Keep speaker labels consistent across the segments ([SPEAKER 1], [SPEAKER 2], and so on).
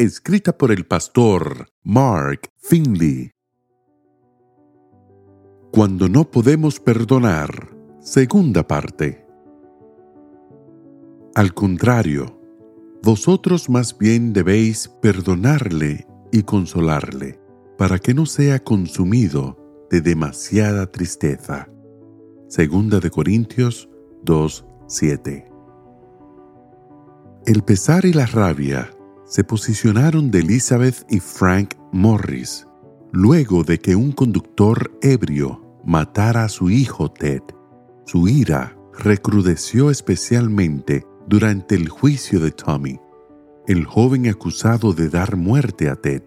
[SPEAKER 1] escrita por el pastor Mark Finley. Cuando no podemos perdonar, segunda parte. Al contrario, vosotros más bien debéis perdonarle y consolarle, para que no sea consumido de demasiada tristeza. Segunda de Corintios 2:7. El pesar y la rabia se posicionaron de Elizabeth y Frank Morris luego de que un conductor ebrio matara a su hijo Ted. Su ira recrudeció especialmente durante el juicio de Tommy, el joven acusado de dar muerte a Ted.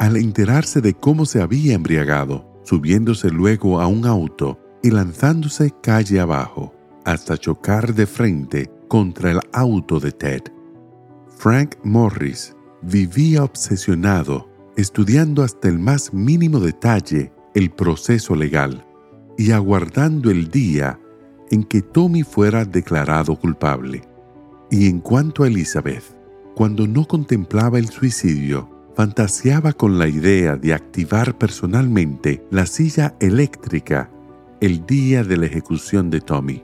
[SPEAKER 1] Al enterarse de cómo se había embriagado, subiéndose luego a un auto y lanzándose calle abajo hasta chocar de frente contra el auto de Ted. Frank Morris vivía obsesionado, estudiando hasta el más mínimo detalle el proceso legal y aguardando el día en que Tommy fuera declarado culpable. Y en cuanto a Elizabeth, cuando no contemplaba el suicidio, fantaseaba con la idea de activar personalmente la silla eléctrica el día de la ejecución de Tommy.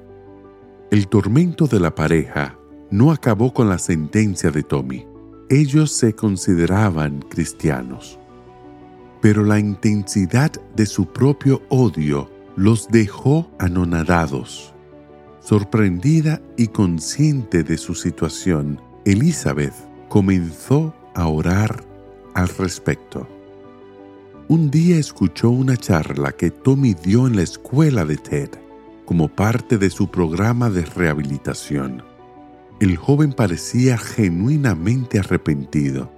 [SPEAKER 1] El tormento de la pareja no acabó con la sentencia de Tommy. Ellos se consideraban cristianos. Pero la intensidad de su propio odio los dejó anonadados. Sorprendida y consciente de su situación, Elizabeth comenzó a orar al respecto. Un día escuchó una charla que Tommy dio en la escuela de Ted como parte de su programa de rehabilitación el joven parecía genuinamente arrepentido,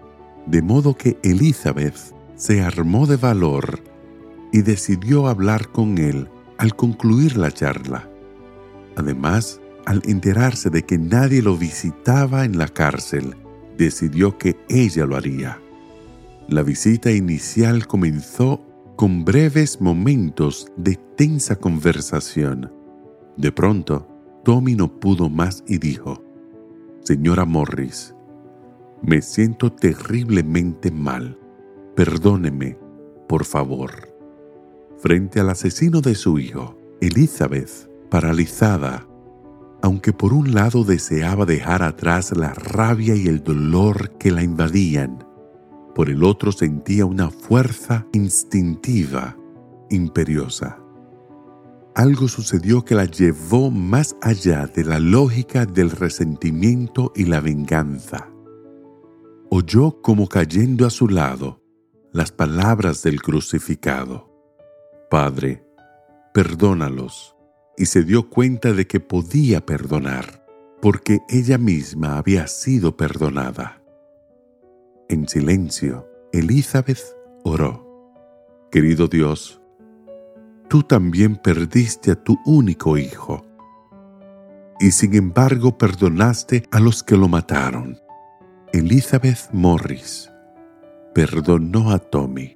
[SPEAKER 1] de modo que Elizabeth se armó de valor y decidió hablar con él al concluir la charla. Además, al enterarse de que nadie lo visitaba en la cárcel, decidió que ella lo haría. La visita inicial comenzó con breves momentos de tensa conversación. De pronto, Tommy no pudo más y dijo, Señora Morris, me siento terriblemente mal. Perdóneme, por favor. Frente al asesino de su hijo, Elizabeth, paralizada, aunque por un lado deseaba dejar atrás la rabia y el dolor que la invadían, por el otro sentía una fuerza instintiva, imperiosa algo sucedió que la llevó más allá de la lógica del resentimiento y la venganza. Oyó como cayendo a su lado las palabras del crucificado. Padre, perdónalos. Y se dio cuenta de que podía perdonar, porque ella misma había sido perdonada. En silencio, Elizabeth oró. Querido Dios, tú también perdiste a tu único hijo. Y sin embargo perdonaste a los que lo mataron. Elizabeth Morris perdonó a Tommy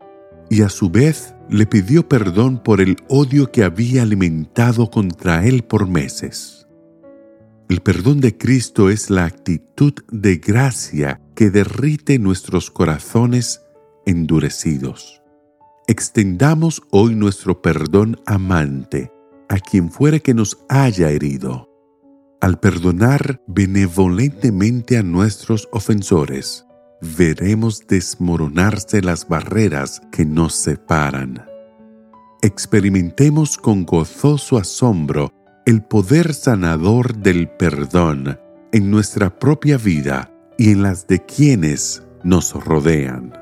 [SPEAKER 1] y a su vez le pidió perdón por el odio que había alimentado contra él por meses. El perdón de Cristo es la actitud de gracia que derrite nuestros corazones endurecidos. Extendamos hoy nuestro perdón amante a quien fuera que nos haya herido. Al perdonar benevolentemente a nuestros ofensores, veremos desmoronarse las barreras que nos separan. Experimentemos con gozoso asombro el poder sanador del perdón en nuestra propia vida y en las de quienes nos rodean.